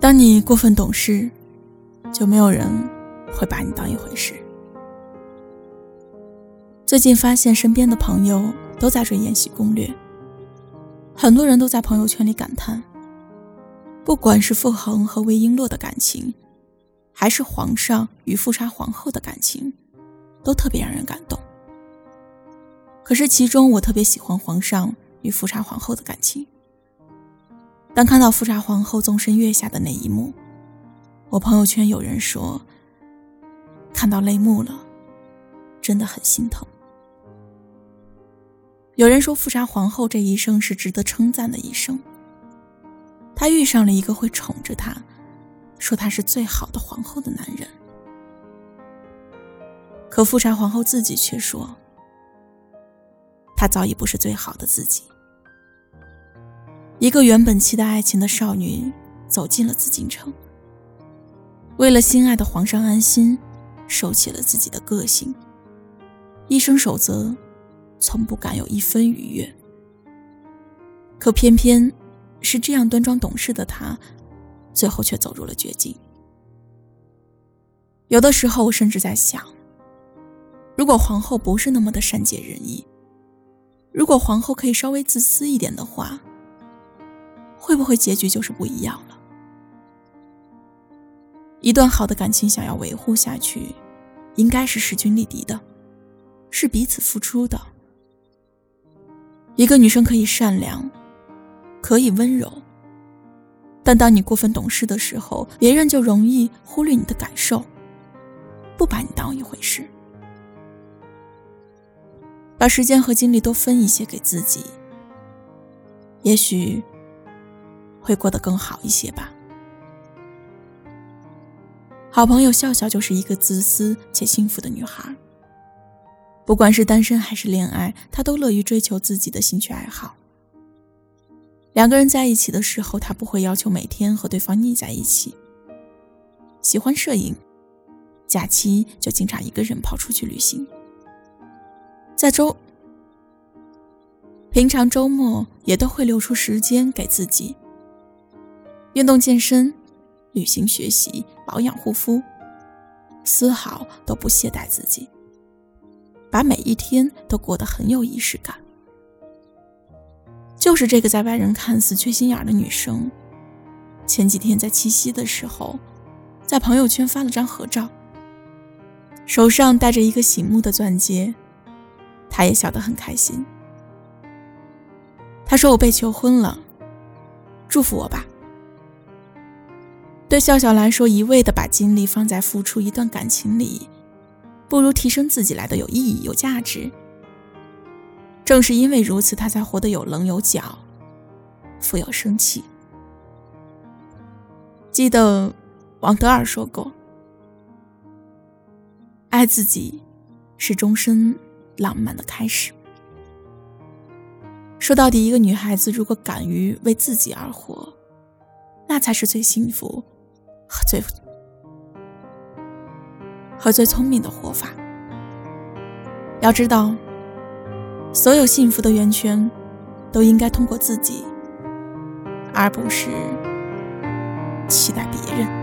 当你过分懂事，就没有人会把你当一回事。最近发现身边的朋友都在追《延禧攻略》，很多人都在朋友圈里感叹：不管是傅恒和魏璎珞的感情，还是皇上与富察皇后的感情，都特别让人感动。可是其中我特别喜欢皇上与富察皇后的感情。当看到富察皇后纵身跃下的那一幕，我朋友圈有人说：“看到泪目了，真的很心疼。”有人说，富察皇后这一生是值得称赞的一生。她遇上了一个会宠着她，说她是最好的皇后的男人。可富察皇后自己却说，她早已不是最好的自己。一个原本期待爱情的少女，走进了紫禁城，为了心爱的皇上安心，收起了自己的个性，一生守则。从不敢有一分逾越，可偏偏是这样端庄懂事的她，最后却走入了绝境。有的时候，我甚至在想，如果皇后不是那么的善解人意，如果皇后可以稍微自私一点的话，会不会结局就是不一样了？一段好的感情想要维护下去，应该是势均力敌的，是彼此付出的。一个女生可以善良，可以温柔，但当你过分懂事的时候，别人就容易忽略你的感受，不把你当一回事。把时间和精力都分一些给自己，也许会过得更好一些吧。好朋友笑笑就是一个自私且幸福的女孩。不管是单身还是恋爱，他都乐于追求自己的兴趣爱好。两个人在一起的时候，他不会要求每天和对方腻在一起。喜欢摄影，假期就经常一个人跑出去旅行。在周，平常周末也都会留出时间给自己。运动健身、旅行学习、保养护肤，丝毫都不懈怠自己。把每一天都过得很有仪式感。就是这个在外人看似缺心眼的女生，前几天在七夕的时候，在朋友圈发了张合照，手上戴着一个醒目的钻戒，她也笑得很开心。她说：“我被求婚了，祝福我吧。”对笑笑来说，一味的把精力放在付出一段感情里。不如提升自己来的有意义、有价值。正是因为如此，他才活得有棱有角，富有生气。记得王德尔说过：“爱自己是终身浪漫的开始。”说到底，一个女孩子如果敢于为自己而活，那才是最幸福和最……和最聪明的活法。要知道，所有幸福的源泉，都应该通过自己，而不是期待别人。